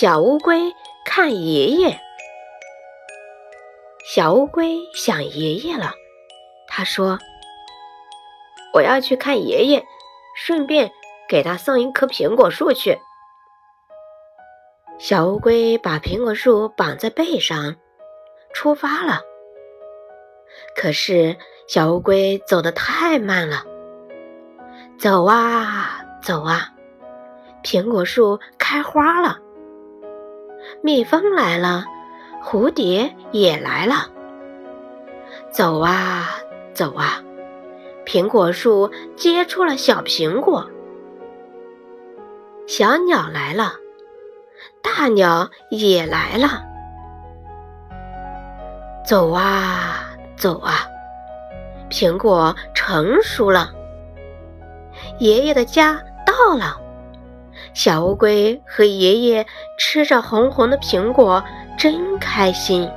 小乌龟看爷爷。小乌龟想爷爷了，他说：“我要去看爷爷，顺便给他送一棵苹果树去。”小乌龟把苹果树绑在背上，出发了。可是小乌龟走得太慢了，走啊走啊，苹果树开花了，蜜蜂来了，蝴蝶也来了。走啊走啊，苹果树结出了小苹果。小鸟来了，大鸟也来了。走啊。走啊，苹果成熟了，爷爷的家到了。小乌龟和爷爷吃着红红的苹果，真开心。